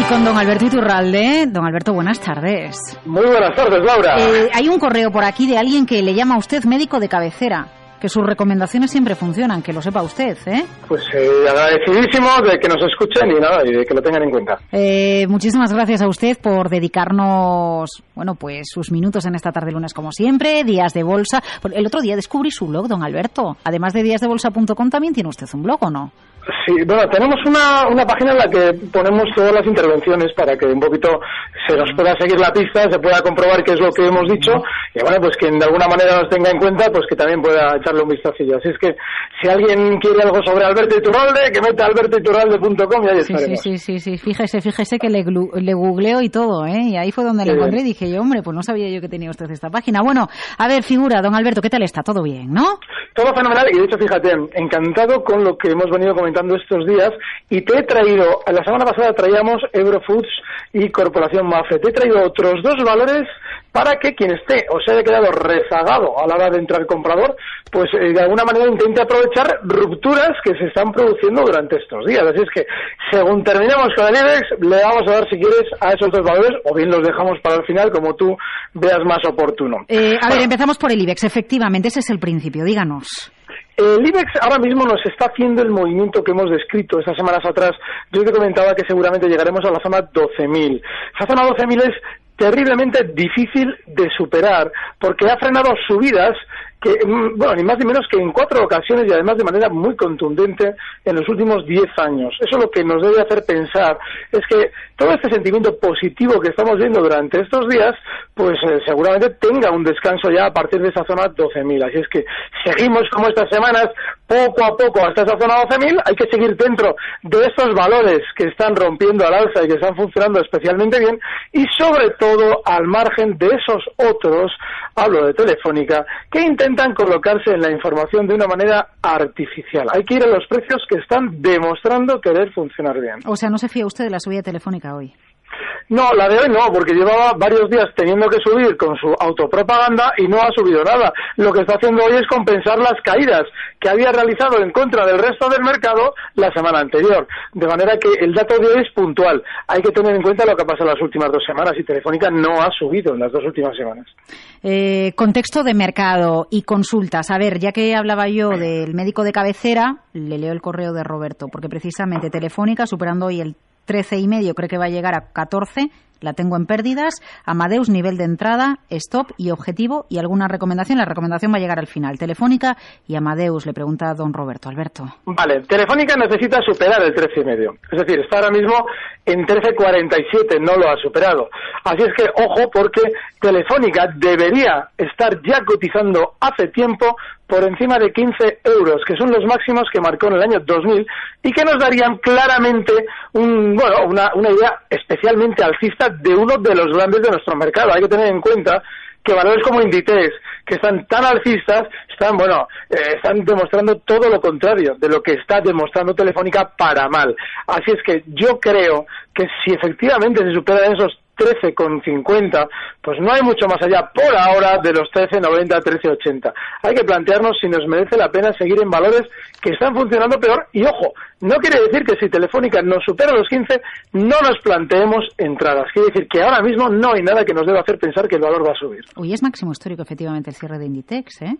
Y con don Alberto Iturralde. Don Alberto, buenas tardes. Muy buenas tardes, Laura. Eh, hay un correo por aquí de alguien que le llama a usted médico de cabecera. Que sus recomendaciones siempre funcionan, que lo sepa usted, ¿eh? Pues eh, agradecidísimo de que nos escuchen y nada, y de que lo tengan en cuenta. Eh, muchísimas gracias a usted por dedicarnos, bueno, pues sus minutos en esta tarde lunes como siempre, días de bolsa. El otro día descubrí su blog, don Alberto. Además de díasdebolsa.com también tiene usted un blog, ¿o no? Sí, bueno, tenemos una, una página en la que ponemos todas las intervenciones para que un poquito se nos pueda seguir la pista, se pueda comprobar qué es lo que hemos dicho y bueno, pues quien de alguna manera nos tenga en cuenta, pues que también pueda echarle un vistacillo. Así es que si alguien quiere algo sobre Alberto Iturralde, que meta albertoiturralde.com y ahí Sí, sí, estaremos. sí, sí, sí, fíjese, fíjese que le, le googleo y todo, ¿eh? Y ahí fue donde le encontré y dije yo, hombre, pues no sabía yo que tenía usted esta página. Bueno, a ver, figura, don Alberto, ¿qué tal está? ¿Todo bien, no? Todo fenomenal y de hecho, fíjate, encantado con lo que hemos venido comentando estos días y te he traído, la semana pasada traíamos Eurofoods y Corporación Mafre, te he traído otros dos valores para que quien esté o se haya quedado rezagado a la hora de entrar comprador, pues eh, de alguna manera intente aprovechar rupturas que se están produciendo durante estos días. Así es que, según terminemos con el IBEX, le vamos a dar, si quieres, a esos dos valores o bien los dejamos para el final como tú veas más oportuno. Eh, a ver, empezamos por el IBEX, efectivamente, ese es el principio, díganos. El IBEX ahora mismo nos está haciendo el movimiento que hemos descrito estas semanas atrás. Yo te comentaba que seguramente llegaremos a la zona 12.000. Esa zona 12.000 es terriblemente difícil de superar porque ha frenado subidas que, mm, bueno, ni más ni menos que en cuatro ocasiones y además de manera muy contundente en los últimos diez años. Eso lo que nos debe hacer pensar es que todo este sentimiento positivo que estamos viendo durante estos días, pues eh, seguramente tenga un descanso ya a partir de esa zona 12.000. Así es que seguimos como estas semanas, poco a poco hasta esa zona 12.000. Hay que seguir dentro de estos valores que están rompiendo al alza y que están funcionando especialmente bien y sobre todo al margen de esos otros, hablo de Telefónica, que intentan colocarse en la información de una manera artificial. Hay que ir a los precios que están demostrando querer funcionar bien. O sea, no se fía usted de la subida telefónica hoy. No, la de hoy no, porque llevaba varios días teniendo que subir con su autopropaganda y no ha subido nada. Lo que está haciendo hoy es compensar las caídas que había realizado en contra del resto del mercado la semana anterior. De manera que el dato de hoy es puntual. Hay que tener en cuenta lo que ha pasado las últimas dos semanas y Telefónica no ha subido en las dos últimas semanas. Eh, contexto de mercado y consultas. A ver, ya que hablaba yo del médico de cabecera, le leo el correo de Roberto, porque precisamente Telefónica, superando hoy el 13 y medio, cree que va a llegar a 14. La tengo en pérdidas. Amadeus, nivel de entrada, stop y objetivo y alguna recomendación. La recomendación va a llegar al final. Telefónica y Amadeus, le pregunta a don Roberto. Alberto. Vale, Telefónica necesita superar el 13 y medio. Es decir, está ahora mismo en 13.47, no lo ha superado. Así es que, ojo, porque Telefónica debería estar ya cotizando hace tiempo por encima de 15 euros, que son los máximos que marcó en el año 2000 y que nos darían claramente un, bueno, una, una idea especialmente alcista de uno de los grandes de nuestro mercado. Hay que tener en cuenta que valores como Inditex, que están tan alcistas, están, bueno, eh, están demostrando todo lo contrario de lo que está demostrando Telefónica para mal. Así es que yo creo que si efectivamente se superan esos 13,50, pues no hay mucho más allá por ahora de los 13,90, 13,80. Hay que plantearnos si nos merece la pena seguir en valores que están funcionando peor y ojo, no quiere decir que si Telefónica nos supera los 15 no nos planteemos entradas. Quiere decir que ahora mismo no hay nada que nos deba hacer pensar que el valor va a subir. Hoy es máximo histórico, efectivamente, el cierre de Inditex, ¿eh?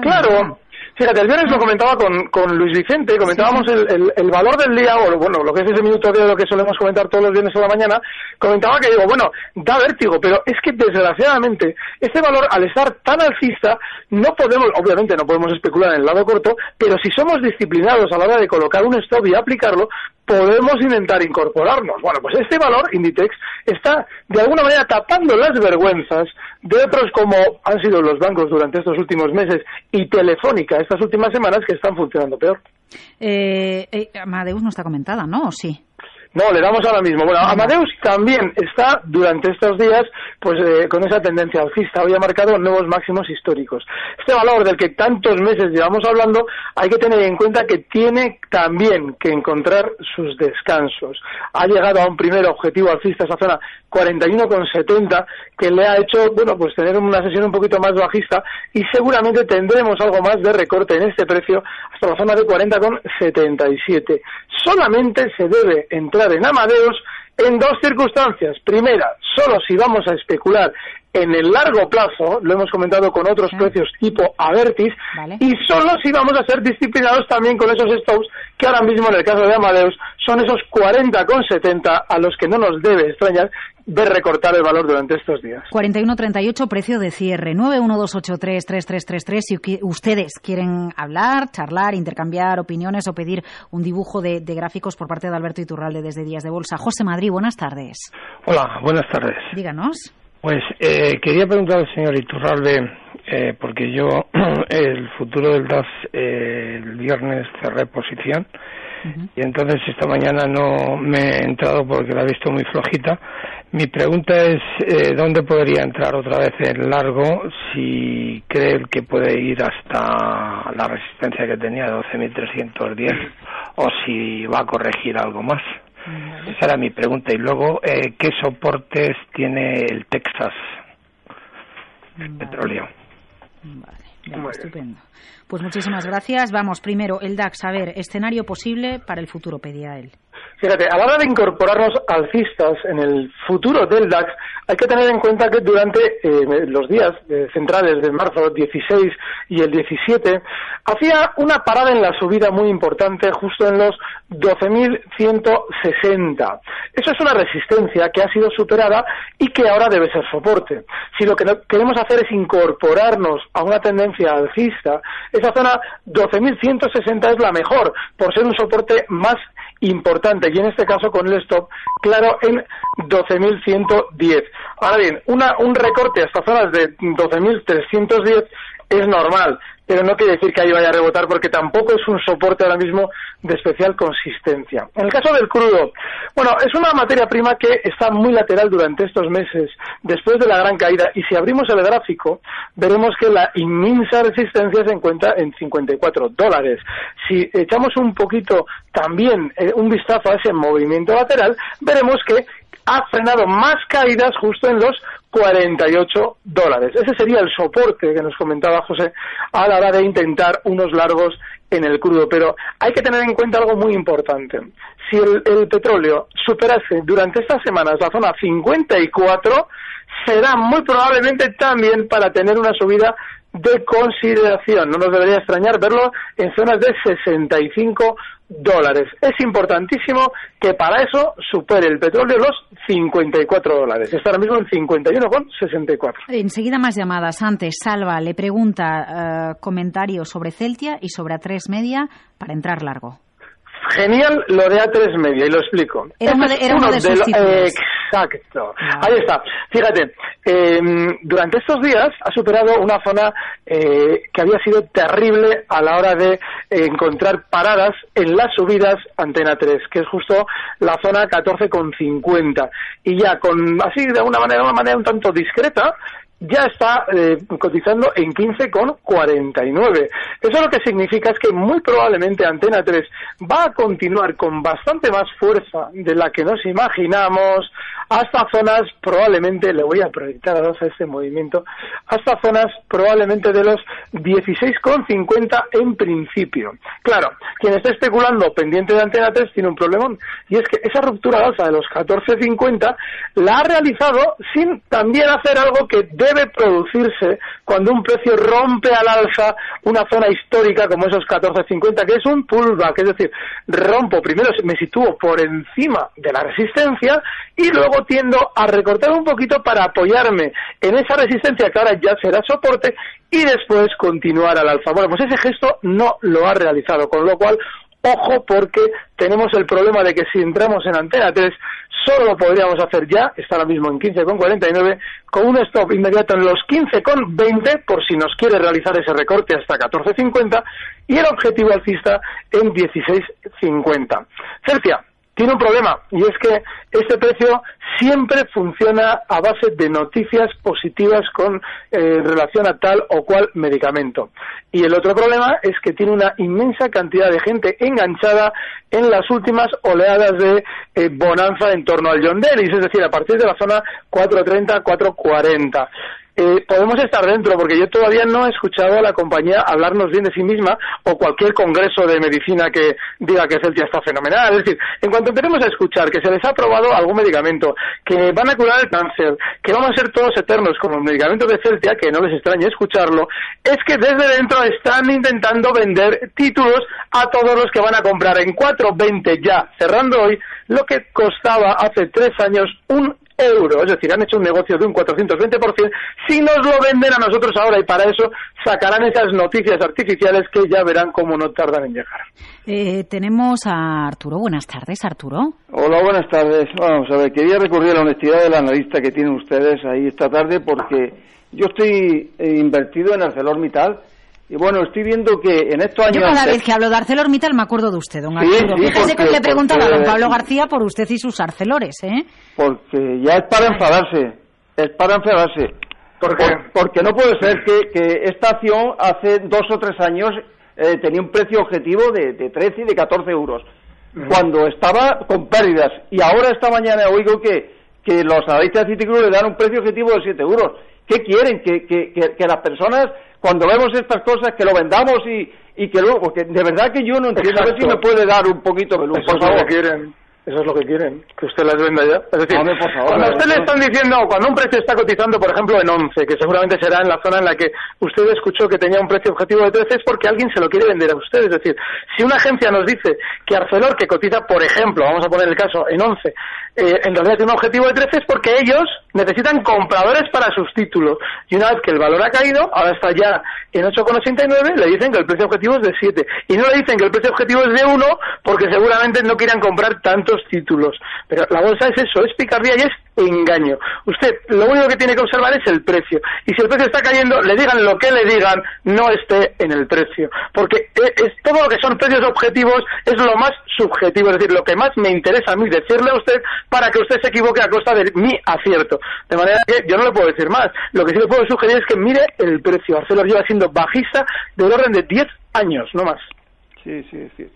Claro. Fíjate, el viernes lo comentaba con, con Luis Vicente, comentábamos el, el- el valor del día, o bueno, lo que es ese minuto de lo que solemos comentar todos los viernes a la mañana, comentaba que digo, bueno, da vértigo, pero es que desgraciadamente este valor, al estar tan alcista, no podemos, obviamente no podemos especular en el lado corto, pero si somos disciplinados a la hora de colocar un stop y aplicarlo, podemos intentar incorporarnos. Bueno, pues este valor, Inditex, está de alguna manera tapando las vergüenzas de otros como han sido los bancos durante estos últimos meses y Telefónica estas últimas semanas que están funcionando peor. Eh, eh, no está comentada, ¿no? ¿O sí? No, le damos ahora mismo. Bueno, Amadeus también está durante estos días pues eh, con esa tendencia alcista. Hoy ha marcado nuevos máximos históricos. Este valor del que tantos meses llevamos hablando hay que tener en cuenta que tiene también que encontrar sus descansos. Ha llegado a un primer objetivo alcista esa zona 41,70 que le ha hecho, bueno, pues tener una sesión un poquito más bajista y seguramente tendremos algo más de recorte en este precio hasta la zona de 40,77. Solamente se debe entrar en Amadeus en dos circunstancias. Primera, solo si vamos a especular en el largo plazo, lo hemos comentado con otros precios tipo Avertis, y solo si vamos a ser disciplinados también con esos stops que ahora mismo en el caso de Amadeus son esos 40,70 a los que no nos debe extrañar ver recortar el valor durante estos días. 41.38 precio de cierre, 912833333 si ustedes quieren hablar, charlar, intercambiar opiniones o pedir un dibujo de, gráficos por parte de Alberto Iturralde desde Días de Bolsa. José Madrid, buenas tardes. Hola, buenas tardes. Díganos. Pues eh, quería preguntar al señor Iturralde, eh, porque yo el futuro del DAS eh, el viernes cerré posición y entonces esta mañana no me he entrado porque la he visto muy flojita. Mi pregunta es eh, dónde podría entrar otra vez en largo si cree que puede ir hasta la resistencia que tenía 12.310 o si va a corregir algo más. Esa era mi pregunta. Y luego, eh, ¿qué soportes tiene el Texas? El petróleo. Vale, estupendo. Pues muchísimas gracias. Vamos, primero, el DAX. A ver, escenario posible para el futuro, pedía él. Fíjate, a la hora de incorporarnos alcistas en el futuro del DAX, hay que tener en cuenta que durante eh, los días eh, centrales de marzo 16 y el 17, hacía una parada en la subida muy importante justo en los 12.160. Eso es una resistencia que ha sido superada y que ahora debe ser soporte. Si lo que queremos hacer es incorporarnos a una tendencia alcista, esa zona 12.160 es la mejor, por ser un soporte más importante y en este caso con el stop claro en 12.110. Ahora bien, una, un recorte hasta zonas de 12.310 es normal pero no quiere decir que ahí vaya a rebotar porque tampoco es un soporte ahora mismo de especial consistencia. En el caso del crudo, bueno, es una materia prima que está muy lateral durante estos meses, después de la gran caída, y si abrimos el gráfico, veremos que la inmensa resistencia se encuentra en 54 dólares. Si echamos un poquito también eh, un vistazo a ese movimiento lateral, veremos que ha frenado más caídas justo en los 48 dólares. Ese sería el soporte que nos comentaba José a la hora de intentar unos largos en el crudo. Pero hay que tener en cuenta algo muy importante. Si el, el petróleo superase durante estas semanas la zona 54, será muy probablemente también para tener una subida de consideración. No nos debería extrañar verlo en zonas de 65 dólares. Es importantísimo que para eso supere el petróleo los 54 dólares. Está ahora mismo en 51,64. Enseguida más llamadas. Antes, Salva le pregunta eh, comentarios sobre Celtia y sobre A3 Media para entrar largo. Genial lo de A3 Media, y lo explico. Era uno de, Exacto. Ahí está. Fíjate, em, durante estos días ha superado una zona eh, que había sido terrible a la hora de encontrar paradas en las subidas Antena 3, que es justo la zona 14,50. Y ya con, así de una manera, de una manera un tanto discreta, ya está eh, cotizando en 15,49. Eso lo que significa es que muy probablemente Antena 3 va a continuar con bastante más fuerza de la que nos imaginamos hasta zonas probablemente, le voy a proyectar a dos a este movimiento, hasta zonas probablemente de los 16,50 en principio. Claro, quien está especulando pendiente de Antena 3 tiene un problemón y es que esa ruptura alza de los 14,50 la ha realizado sin también hacer algo que debe producirse cuando un precio rompe al alza una zona histórica como esos 14.50, que es un pullback, es decir, rompo, primero me sitúo por encima de la resistencia y luego tiendo a recortar un poquito para apoyarme en esa resistencia que ahora ya será soporte y después continuar al alza. Bueno, pues ese gesto no lo ha realizado, con lo cual Ojo porque tenemos el problema de que si entramos en antena 3 solo lo podríamos hacer ya, está ahora mismo en 15,49, con un stop inmediato en los 15,20 por si nos quiere realizar ese recorte hasta 14,50 y el objetivo alcista en 16,50. Cercia, tiene un problema y es que este precio siempre funciona a base de noticias positivas con eh, relación a tal o cual medicamento. Y el otro problema es que tiene una inmensa cantidad de gente enganchada en las últimas oleadas de eh, bonanza en torno al John Dennis, es decir, a partir de la zona 430, 440. Eh, podemos estar dentro, porque yo todavía no he escuchado a la compañía hablarnos bien de sí misma o cualquier congreso de medicina que diga que Celtia está fenomenal. Es decir, en cuanto empecemos a escuchar que se les ha aprobado algún medicamento, que van a curar el cáncer, que vamos a ser todos eternos con los medicamentos de Celtia, que no les extrañe escucharlo, es que desde dentro están intentando vender títulos a todos los que van a comprar en 4.20 ya, cerrando hoy, lo que costaba hace tres años un euro, es decir, han hecho un negocio de un 420%, si nos lo venden a nosotros ahora y para eso sacarán esas noticias artificiales que ya verán cómo no tardan en llegar. Eh, tenemos a Arturo. Buenas tardes, Arturo. Hola, buenas tardes. Vamos a ver, quería recurrir a la honestidad del analista que tienen ustedes ahí esta tarde porque yo estoy eh, invertido en ArcelorMittal y bueno, estoy viendo que en estos años... Yo cada vez que hablo de ArcelorMittal me acuerdo de usted, don Arturo. Fíjese que le preguntaba a don Pablo García por usted y sus arcelores, ¿eh? Porque ya es para enfadarse, es para enfadarse. ¿Por qué? porque no puede ser que, que, esta acción hace dos o tres años eh, tenía un precio objetivo de, de 13 y de 14 euros, cuando estaba con pérdidas. Y ahora esta mañana oigo que, que los analistas de Citigroup le dan un precio objetivo de 7 euros. ¿Qué quieren? Que, que, que, las personas, cuando vemos estas cosas, que lo vendamos y, y que luego, porque de verdad que yo no entiendo. A ver si me puede dar un poquito de luz, por favor. quieren. Eso es lo que quieren, que usted las venda ya. Es decir, cuando usted le están diciendo, cuando un precio está cotizando, por ejemplo, en 11, que seguramente será en la zona en la que usted escuchó que tenía un precio objetivo de 13, es porque alguien se lo quiere vender a usted. Es decir, si una agencia nos dice que Arcelor, que cotiza, por ejemplo, vamos a poner el caso, en 11, eh, en realidad tiene un objetivo de 13 es porque ellos necesitan compradores para sus títulos. Y una vez que el valor ha caído, ahora está ya en 8,89, le dicen que el precio objetivo es de 7. Y no le dicen que el precio objetivo es de 1 porque seguramente no quieran comprar tantos títulos. Pero la bolsa es eso, es picardía y es engaño. Usted lo único que tiene que observar es el precio. Y si el precio está cayendo, le digan lo que le digan, no esté en el precio. Porque e, es, todo lo que son precios objetivos es lo más subjetivo, es decir, lo que más me interesa a mí decirle a usted para que usted se equivoque a costa de mi acierto. De manera que yo no le puedo decir más. Lo que sí le puedo sugerir es que mire el precio. Arcelor lleva siendo bajista del orden de 10 años, no más. Sí, sí, sí.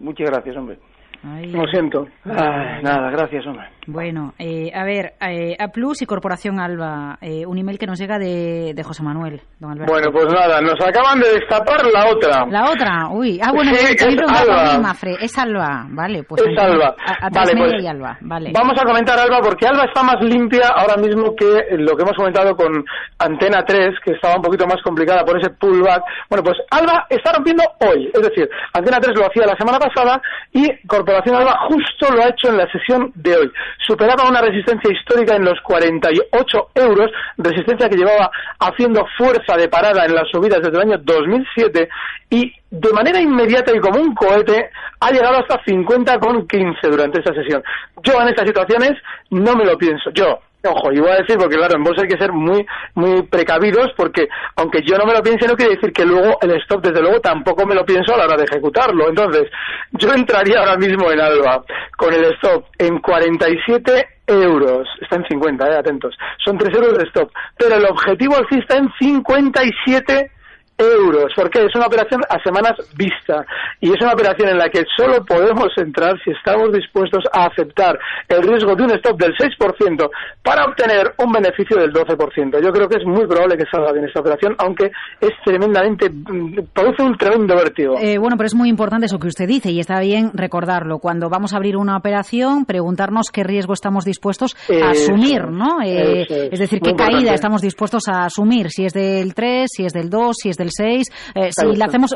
muchas gracias, hombre. Lo siento. nada, gracias, hombre. Bueno, eh, a ver, eh, A Plus y Corporación Alba, eh, un email que nos llega de, de José Manuel, don Alberto. Bueno, pues nada, nos acaban de destapar la otra. La otra, uy. Ah, bueno, Sí, es, es Alba. Mafre, es Alba, vale. Pues Es Alba. A, a Vale, pues, y Alba, vale. Vamos a comentar Alba porque Alba está más limpia ahora mismo que lo que hemos comentado con Antena 3, que estaba un poquito más complicada por ese pullback. Bueno, pues Alba está rompiendo hoy, es decir, Antena 3 lo hacía la semana pasada y Corporación Alba justo lo ha hecho en la sesión de hoy. Superaba una resistencia histórica en los 48 euros, resistencia que llevaba haciendo fuerza de parada en las subidas desde el año 2007 y de manera inmediata y como un cohete ha llegado hasta 50,15 durante esta sesión. Yo en estas situaciones no me lo pienso. Yo, Ojo, voy a decir, porque claro, en bolsa hay que ser muy, muy precavidos, porque aunque yo no me lo piense, no quiere decir que luego el stop, desde luego, tampoco me lo pienso a la hora de ejecutarlo. Entonces, yo entraría ahora mismo en Alba con el stop en 47 euros. Está en 50, eh, atentos. Son 3 euros de stop. Pero el objetivo alcista en 57 euros, porque es una operación a semanas vista y es una operación en la que solo podemos entrar si estamos dispuestos a aceptar el riesgo de un stop del 6% para obtener un beneficio del 12%. Yo creo que es muy probable que salga bien esta operación, aunque es tremendamente, mm, produce un tremendo vértigo. Eh, bueno, pero es muy importante eso que usted dice y está bien recordarlo. Cuando vamos a abrir una operación, preguntarnos qué riesgo estamos dispuestos a asumir, ¿no? Eh, es. es decir, qué caída importante. estamos dispuestos a asumir, si es del 3, si es del 2, si es del 6. Eh, si la hacemos,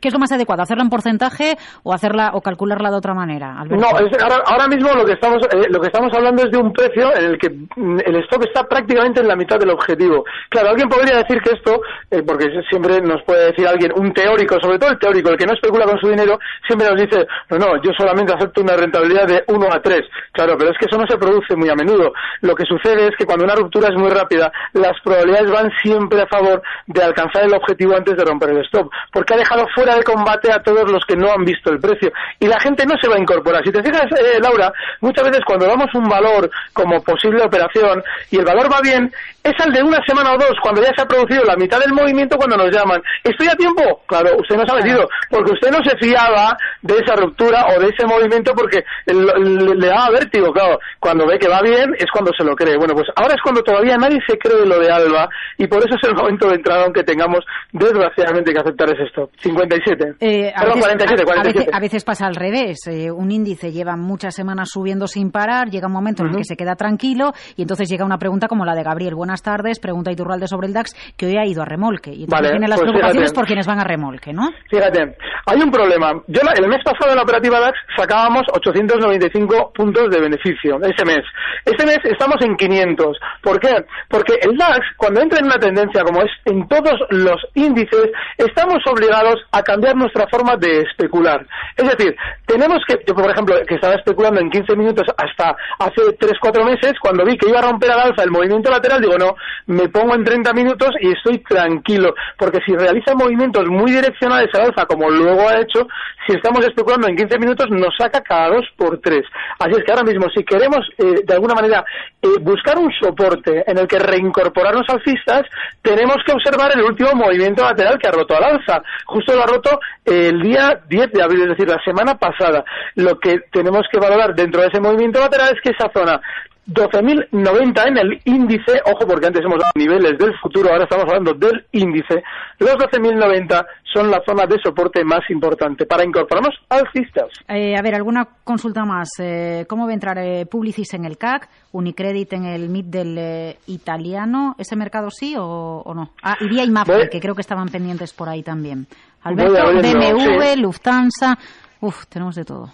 ¿qué es lo más adecuado? ¿Hacerla en porcentaje o hacerla o calcularla de otra manera? No, ahora, mismo lo que estamos eh, lo que estamos hablando es de un precio en el que mm, el stock está prácticamente en la mitad del objetivo. Claro, alguien podría decir que esto, eh, porque siempre nos puede decir alguien, un teórico, sobre todo el teórico, el que no especula con su dinero, siempre nos dice, no, no, yo solamente acepto una rentabilidad de 1 a 3. Claro, pero es que eso no se produce muy a menudo. Lo que sucede es que cuando una ruptura es muy rápida, las probabilidades van siempre a favor de alcanzar el objetivo antes de romper el stop, porque ha dejado fuera de combate a todos los que no han visto el precio. Y la gente no se va a incorporar. Si te fijas, eh, Laura, muchas veces cuando damos un valor como posible operación y el valor va bien, es al de una semana o dos, cuando ya se ha producido la mitad del movimiento cuando nos llaman. ¿Estoy a tiempo? Claro, usted no se ha metido, porque usted no se fiaba de esa ruptura o de ese movimiento porque le da vértigo, claro. Cuando ve que va bien es cuando se lo cree. Bueno, pues ahora es cuando todavía nadie se cree lo de Alba y por eso es el momento de entrada, aunque tengamos desgraciadamente que aceptar ese stop. 57. Eh, a, veces, 47, 47. A, veces, pasa al revés. Eh, un índice lleva muchas semanas subiendo sin parar, llega un momento en el que se queda tranquilo y entonces llega una pregunta como la de Gabriel. Buenas tardes, pregunta Iturralde sobre el DAX, que hoy ha ido a remolque. Y entonces tiene las pues preocupaciones por quienes van a remolque, ¿no? Fíjate, hay un problema. Yo el mes pasado en la operativa DAX sacábamos 895 puntos de beneficio ese mes. Este mes estamos en 500. ¿Por qué? Porque el DAX, cuando entra en una tendencia como es en todos los índices, estamos obligados a cambiar nuestra forma de especular. Es decir, tenemos que, yo por ejemplo, que estaba especulando en 15 minutos hasta hace 3-4 meses, cuando vi que iba a romper al alza el movimiento lateral, digo, no, me pongo en 30 minutos y estoy tranquilo, porque si realiza movimientos muy direccionales al alza, como luego ha hecho, si estamos especulando en 15 minutos, nos saca cada 2 por 3. Así es que ahora mismo, si queremos eh, de alguna manera eh, buscar un soporte en el que reincorporarnos alcistas, tenemos que observar el último movimiento lateral que ha roto al alza. Justo lo ha roto el día 10 de abril, es decir, la semana pasada. Lo que tenemos que valorar dentro de ese movimiento lateral es que esa zona 12.090 en el índice, ojo porque antes hemos dado niveles del futuro, ahora estamos hablando del índice, los 12.090 son la zona de soporte más importante para incorporarnos alcistas. Eh, a ver, alguna consulta más. Eh, ¿Cómo va a entrar eh, Publicis en el CAC, Unicredit en el MIT del eh, italiano? ¿Ese mercado sí o, no? Ah, y Vía que creo que estaban pendientes por ahí también. Alberto, BMW, Lufthansa, uf, tenemos de todo.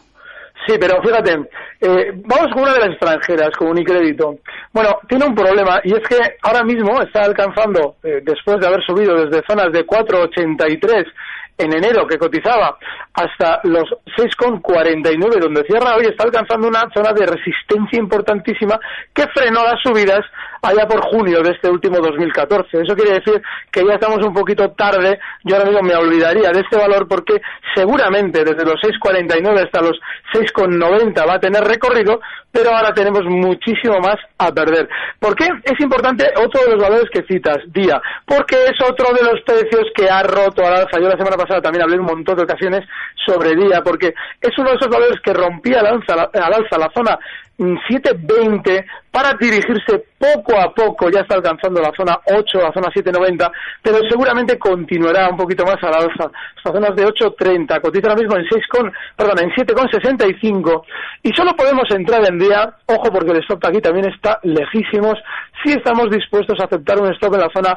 Sí, pero fíjate, eh, vamos con una de las extranjeras, con Unicrédito. Bueno, tiene un problema y es que ahora mismo está alcanzando, eh, después de haber subido desde zonas de 4,83 en enero que cotizaba hasta los 6,49 donde cierra hoy está alcanzando una zona de resistencia importantísima que frenó las subidas allá por junio de este último 2014. Eso quiere decir que ya estamos un poquito tarde. Yo ahora mismo me olvidaría de este valor porque seguramente desde los 6,49 hasta los 6,90 va a tener recorrido, pero ahora tenemos muchísimo más a perder. ¿Por qué? Es importante otro de los valores que citas, día, porque es otro de los precios que ha roto al alza. La semana pasada también hablé un montón de ocasiones sobre día, porque es uno de esos valores que rompía al alza, al la zona 720 para dirigirse poco a poco, ya está alcanzando la zona 8, la zona 790, pero seguramente continuará un poquito más a la alza, hasta zonas de 8.30, cotiza ahora mismo en 6 con, perdón, en 7,65 y solo podemos entrar en día, ojo porque el stop aquí también está lejísimos, si estamos dispuestos a aceptar un stop en la zona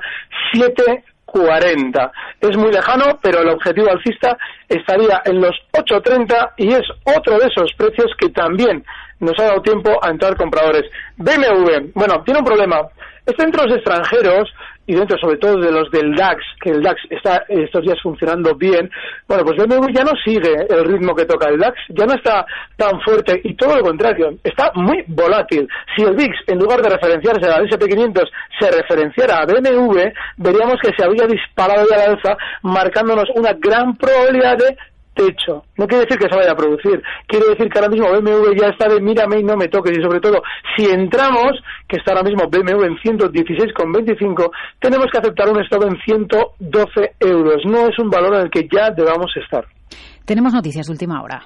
7 40. Es muy lejano, pero el objetivo alcista estaría en los 8.30 y es otro de esos precios que también nos ha dado tiempo a entrar compradores. BMW, bueno, tiene un problema. Los extranjeros y dentro sobre todo de los del DAX, que el DAX está estos días funcionando bien, bueno, pues BMW ya no sigue el ritmo que toca el DAX, ya no está tan fuerte y todo lo contrario, está muy volátil. Si el VIX, en lugar de referenciarse al SP500, se referenciara a BMW, veríamos que se había disparado ya la alza, marcándonos una gran probabilidad de techo. No quiere decir que se vaya a producir, quiere decir que ahora mismo BMW ya está de mírame y no me toques y sobre todo si entramos, que está ahora mismo BMW en 116,25, tenemos que aceptar un stop en 112 euros. No es un valor en el que ya debamos estar. Tenemos noticias última hora.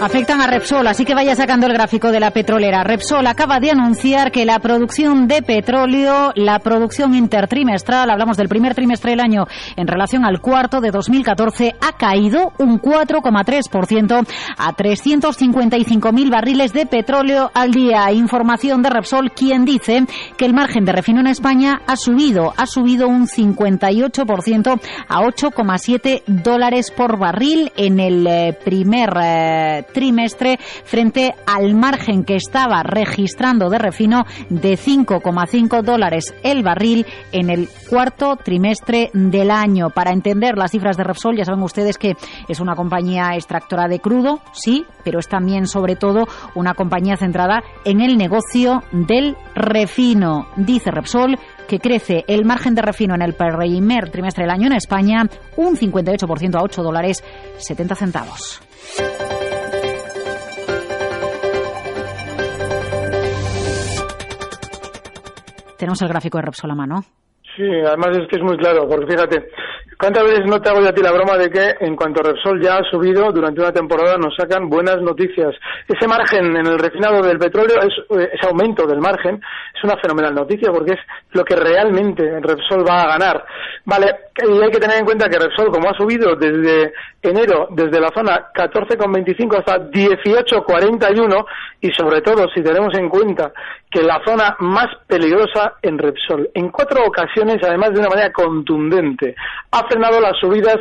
Afectan a Repsol, así que vaya sacando el gráfico de la petrolera. Repsol acaba de anunciar que la producción de petróleo, la producción intertrimestral, hablamos del primer trimestre del año en relación al cuarto de 2014, ha caído un 4,3% a 355.000 barriles de petróleo al día. Información de Repsol, quien dice que el margen de refino en España ha subido, ha subido un 58% a 8,7 dólares por barril en el eh, primer eh, trimestre frente al margen que estaba registrando de refino de 5,5 dólares el barril en el cuarto trimestre del año. Para entender las cifras de Repsol, ya saben ustedes que es una compañía extractora de crudo, sí, pero es también sobre todo una compañía centrada en el negocio del refino. Dice Repsol que crece el margen de refino en el primer trimestre del año en España un 58% a 8 dólares 70 centavos. Tenemos el gráfico de Repsol a mano. Sí, además es que es muy claro, porque fíjate, ¿cuántas veces no te hago yo a ti la broma de que en cuanto Repsol ya ha subido durante una temporada nos sacan buenas noticias? Ese margen en el refinado del petróleo, es, eh, ese aumento del margen, es una fenomenal noticia porque es lo que realmente Repsol va a ganar. Vale, y hay que tener en cuenta que Repsol, como ha subido desde enero, desde la zona 14,25 hasta 18,41, y sobre todo si tenemos en cuenta que la zona más peligrosa en Repsol, en cuatro ocasiones, además de una manera contundente, ha frenado las subidas,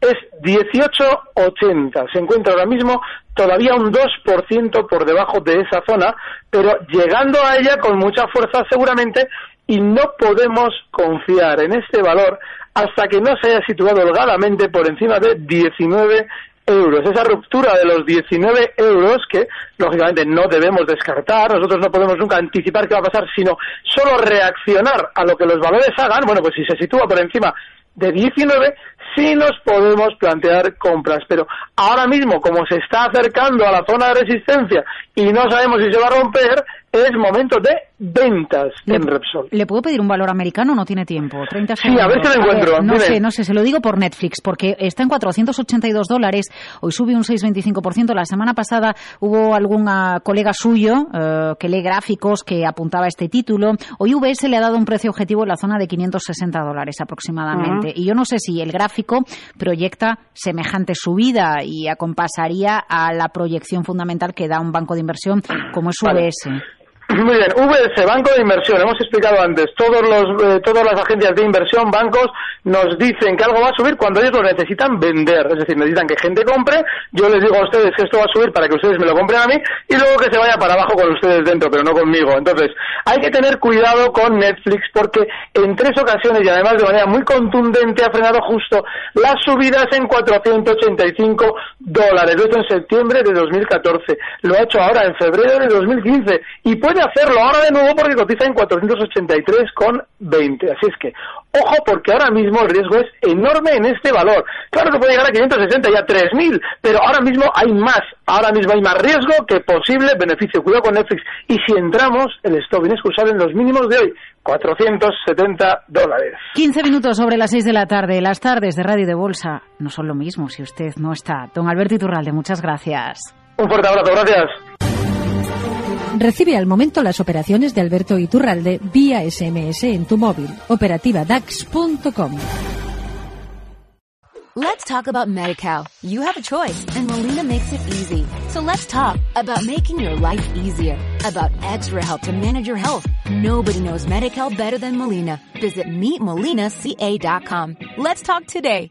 es 18,80. Se encuentra ahora mismo todavía un 2% por debajo de esa zona, pero llegando a ella con mucha fuerza seguramente y no podemos confiar en este valor hasta que no se haya situado holgadamente por encima de 19 euros. Esa ruptura de los 19 euros que, lógicamente, no debemos descartar, nosotros no podemos nunca anticipar qué va a pasar, sino solo reaccionar a lo que los valores hagan. Bueno, pues si se sitúa por encima de 19, sí nos podemos plantear compras. Pero ahora mismo, como se está acercando a la zona de resistencia y no sabemos si se va a romper, es momento de ventas en Repsol. ¿Le puedo pedir un valor americano? No tiene tiempo. 30 Sí, a ver si lo encuentro. no sé, no sé, se lo digo por Netflix, porque está en 482 dólares, hoy sube un 6,25%. La semana pasada hubo algún ah, colega suyo eh, que lee gráficos que apuntaba este título. Hoy UBS le ha dado un precio objetivo en la zona de 560 dólares aproximadamente. Y yo no sé si el gráfico proyecta semejante subida y acompasaría a la proyección fundamental que da un banco de inversión como es UBS. Muy bien, VS, Banco de Inversión, hemos explicado antes, todos los, eh, todas las agencias de inversión, bancos, nos dicen que algo va a subir cuando ellos lo necesitan vender, es decir, necesitan que gente compre, yo les digo a ustedes que esto va a subir para que ustedes me lo compren a mí y luego que se vaya para abajo con ustedes dentro, pero no conmigo. Entonces, hay que tener cuidado con Netflix porque en tres ocasiones y además de manera muy contundente ha frenado justo las subidas en 485 dólares, esto en septiembre de 2014, lo ha hecho ahora en febrero de 2015 y puede hacerlo ahora de nuevo porque cotiza en 483,20. Así es que, ojo, porque ahora mismo el riesgo es enorme en este valor. Claro que puede llegar a 560 y a 3.000, pero ahora mismo hay más. Ahora mismo hay más riesgo que posible beneficio. Cuidado con Netflix. Y si entramos, el stop inexcusable en los mínimos de hoy, 470 dólares. 15 minutos sobre las 6 de la tarde. Las tardes de Radio de Bolsa no son lo mismo si usted no está. Don Alberto Iturralde, muchas gracias. Un fuerte abrazo, gracias. Recibe al momento las operaciones de Alberto Iturralde vía SMS en tu móvil. Operativa DAX.com. Let's talk about MediCal. You have a choice and Molina makes it easy. So let's talk about making your life easier, about extra help to manage your health. Nobody knows MediCal better than Molina. Visit meetmolinaca.com. Let's talk today.